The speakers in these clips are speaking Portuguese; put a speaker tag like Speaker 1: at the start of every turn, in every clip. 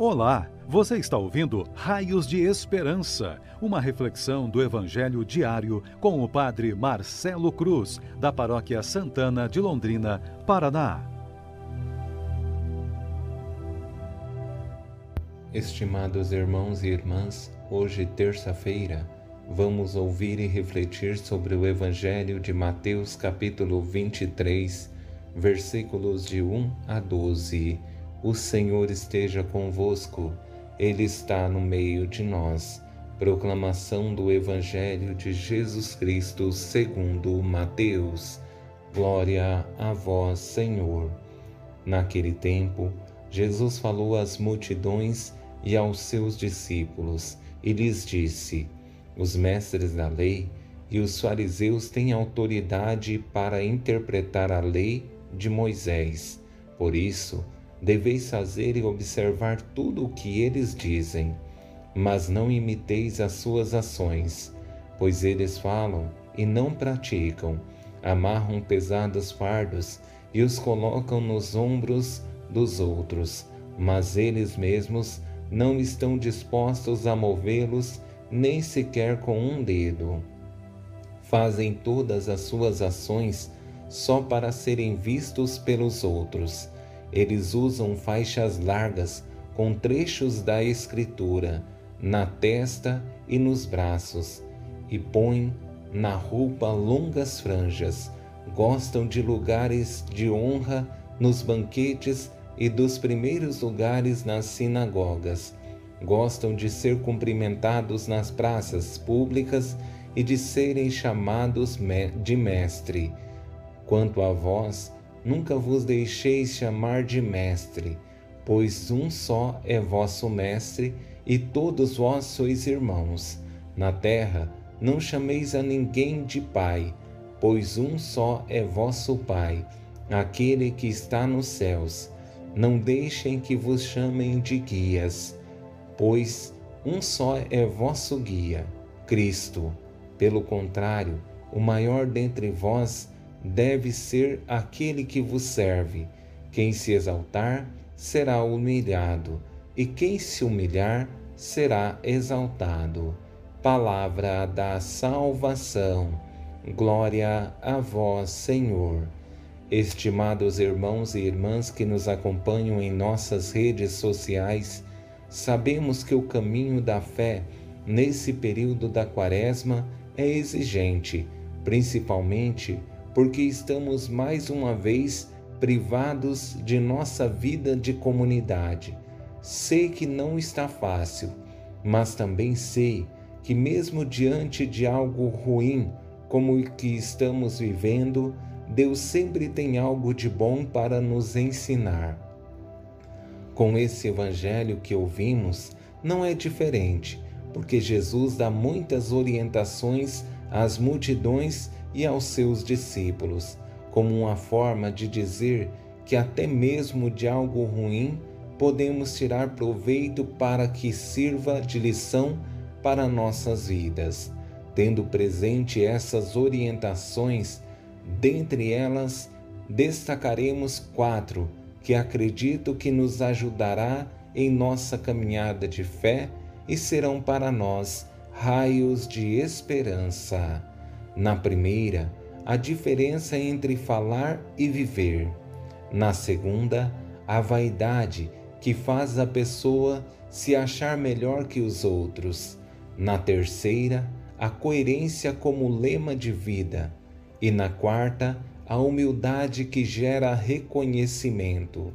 Speaker 1: Olá, você está ouvindo Raios de Esperança, uma reflexão do Evangelho diário com o Padre Marcelo Cruz, da Paróquia Santana de Londrina, Paraná.
Speaker 2: Estimados irmãos e irmãs, hoje, terça-feira, vamos ouvir e refletir sobre o Evangelho de Mateus, capítulo 23, versículos de 1 a 12 o Senhor esteja convosco, Ele está no meio de nós. Proclamação do Evangelho de Jesus Cristo segundo Mateus. Glória a vós, Senhor. Naquele tempo, Jesus falou às multidões e aos seus discípulos e lhes disse: Os mestres da lei e os fariseus têm autoridade para interpretar a lei de Moisés. Por isso, deveis fazer e observar tudo o que eles dizem, mas não imiteis as suas ações, pois eles falam e não praticam, amarram pesados fardos e os colocam nos ombros dos outros, mas eles mesmos não estão dispostos a movê-los nem sequer com um dedo. Fazem todas as suas ações só para serem vistos pelos outros eles usam faixas largas com trechos da Escritura na testa e nos braços e põem na roupa longas franjas. Gostam de lugares de honra nos banquetes e dos primeiros lugares nas sinagogas. Gostam de ser cumprimentados nas praças públicas e de serem chamados de mestre. Quanto a vós, Nunca vos deixeis chamar de mestre, pois um só é vosso mestre e todos vós sois irmãos. Na terra não chameis a ninguém de pai, pois um só é vosso Pai, aquele que está nos céus. Não deixem que vos chamem de guias, pois um só é vosso guia, Cristo. Pelo contrário, o maior dentre vós deve ser aquele que vos serve. Quem se exaltar será humilhado, e quem se humilhar será exaltado. Palavra da salvação. Glória a vós, Senhor. Estimados irmãos e irmãs que nos acompanham em nossas redes sociais, sabemos que o caminho da fé nesse período da Quaresma é exigente, principalmente porque estamos mais uma vez privados de nossa vida de comunidade. Sei que não está fácil, mas também sei que, mesmo diante de algo ruim como o que estamos vivendo, Deus sempre tem algo de bom para nos ensinar. Com esse evangelho que ouvimos, não é diferente, porque Jesus dá muitas orientações às multidões e aos seus discípulos, como uma forma de dizer que até mesmo de algo ruim podemos tirar proveito para que sirva de lição para nossas vidas. Tendo presente essas orientações, dentre elas destacaremos quatro que acredito que nos ajudará em nossa caminhada de fé e serão para nós raios de esperança. Na primeira, a diferença entre falar e viver. Na segunda, a vaidade que faz a pessoa se achar melhor que os outros. Na terceira, a coerência como lema de vida. E na quarta, a humildade que gera reconhecimento.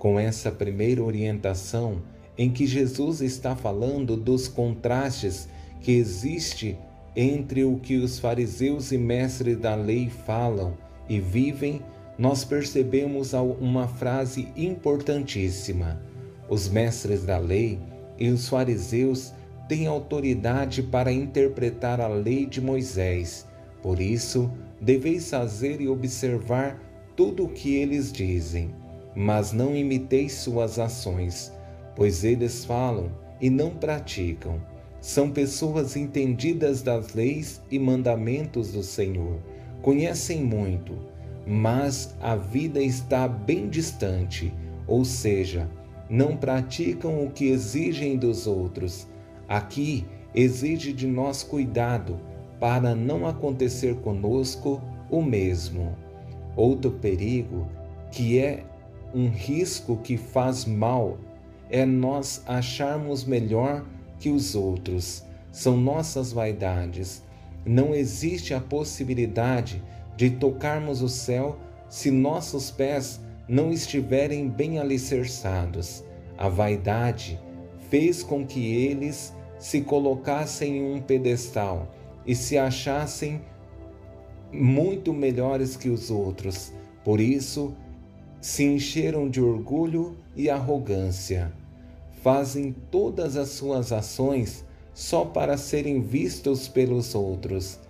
Speaker 2: Com essa primeira orientação, em que Jesus está falando dos contrastes que existe entre o que os fariseus e mestres da lei falam e vivem, nós percebemos uma frase importantíssima. Os mestres da lei e os fariseus têm autoridade para interpretar a lei de Moisés. Por isso, deveis fazer e observar tudo o que eles dizem, mas não imiteis suas ações, pois eles falam e não praticam. São pessoas entendidas das leis e mandamentos do Senhor, conhecem muito, mas a vida está bem distante, ou seja, não praticam o que exigem dos outros. Aqui exige de nós cuidado para não acontecer conosco o mesmo. Outro perigo, que é um risco que faz mal, é nós acharmos melhor que os outros. São nossas vaidades. Não existe a possibilidade de tocarmos o céu se nossos pés não estiverem bem alicerçados. A vaidade fez com que eles se colocassem em um pedestal e se achassem muito melhores que os outros. Por isso, se encheram de orgulho e arrogância. Fazem todas as suas ações só para serem vistos pelos outros.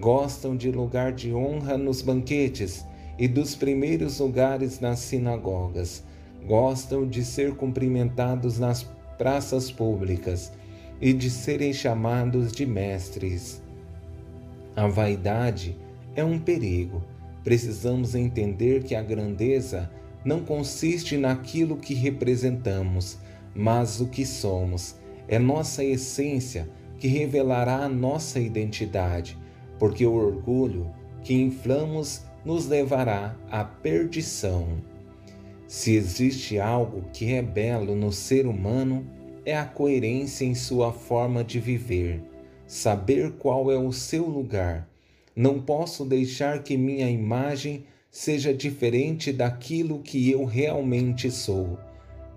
Speaker 2: Gostam de lugar de honra nos banquetes e dos primeiros lugares nas sinagogas. Gostam de ser cumprimentados nas praças públicas e de serem chamados de mestres. A vaidade é um perigo. Precisamos entender que a grandeza não consiste naquilo que representamos, mas o que somos. É nossa essência que revelará a nossa identidade, porque o orgulho que inflamos nos levará à perdição. Se existe algo que é belo no ser humano, é a coerência em sua forma de viver, saber qual é o seu lugar. Não posso deixar que minha imagem seja diferente daquilo que eu realmente sou.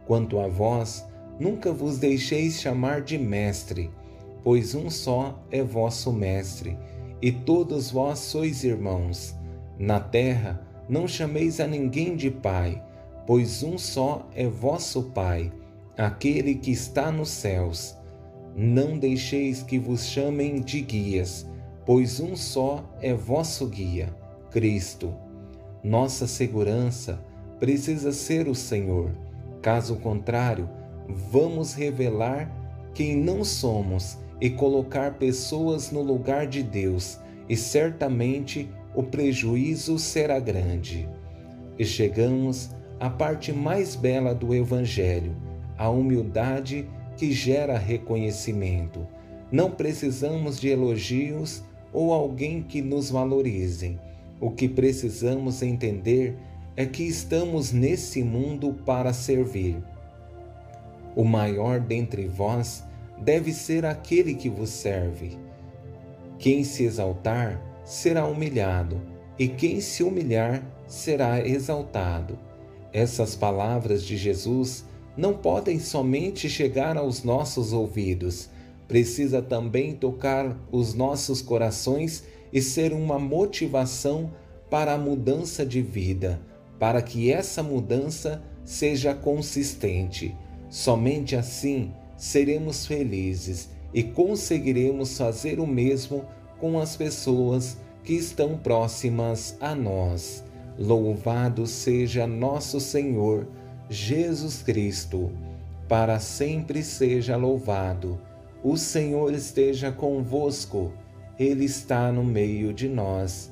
Speaker 2: Quanto a vós, nunca vos deixeis chamar de mestre, pois um só é vosso mestre, e todos vós sois irmãos. Na terra não chameis a ninguém de pai, pois um só é vosso Pai, aquele que está nos céus. Não deixeis que vos chamem de guias, pois um só é vosso guia, Cristo. Nossa segurança precisa ser o Senhor. Caso contrário, vamos revelar quem não somos e colocar pessoas no lugar de Deus, e certamente o prejuízo será grande. E chegamos à parte mais bela do Evangelho, a humildade que gera reconhecimento. Não precisamos de elogios ou alguém que nos valorize. O que precisamos entender é que estamos nesse mundo para servir. O maior dentre vós deve ser aquele que vos serve. Quem se exaltar será humilhado, e quem se humilhar será exaltado. Essas palavras de Jesus não podem somente chegar aos nossos ouvidos, precisa também tocar os nossos corações e ser uma motivação para a mudança de vida, para que essa mudança seja consistente. Somente assim seremos felizes e conseguiremos fazer o mesmo com as pessoas que estão próximas a nós. Louvado seja nosso Senhor Jesus Cristo, para sempre seja louvado. O Senhor esteja convosco, Ele está no meio de nós.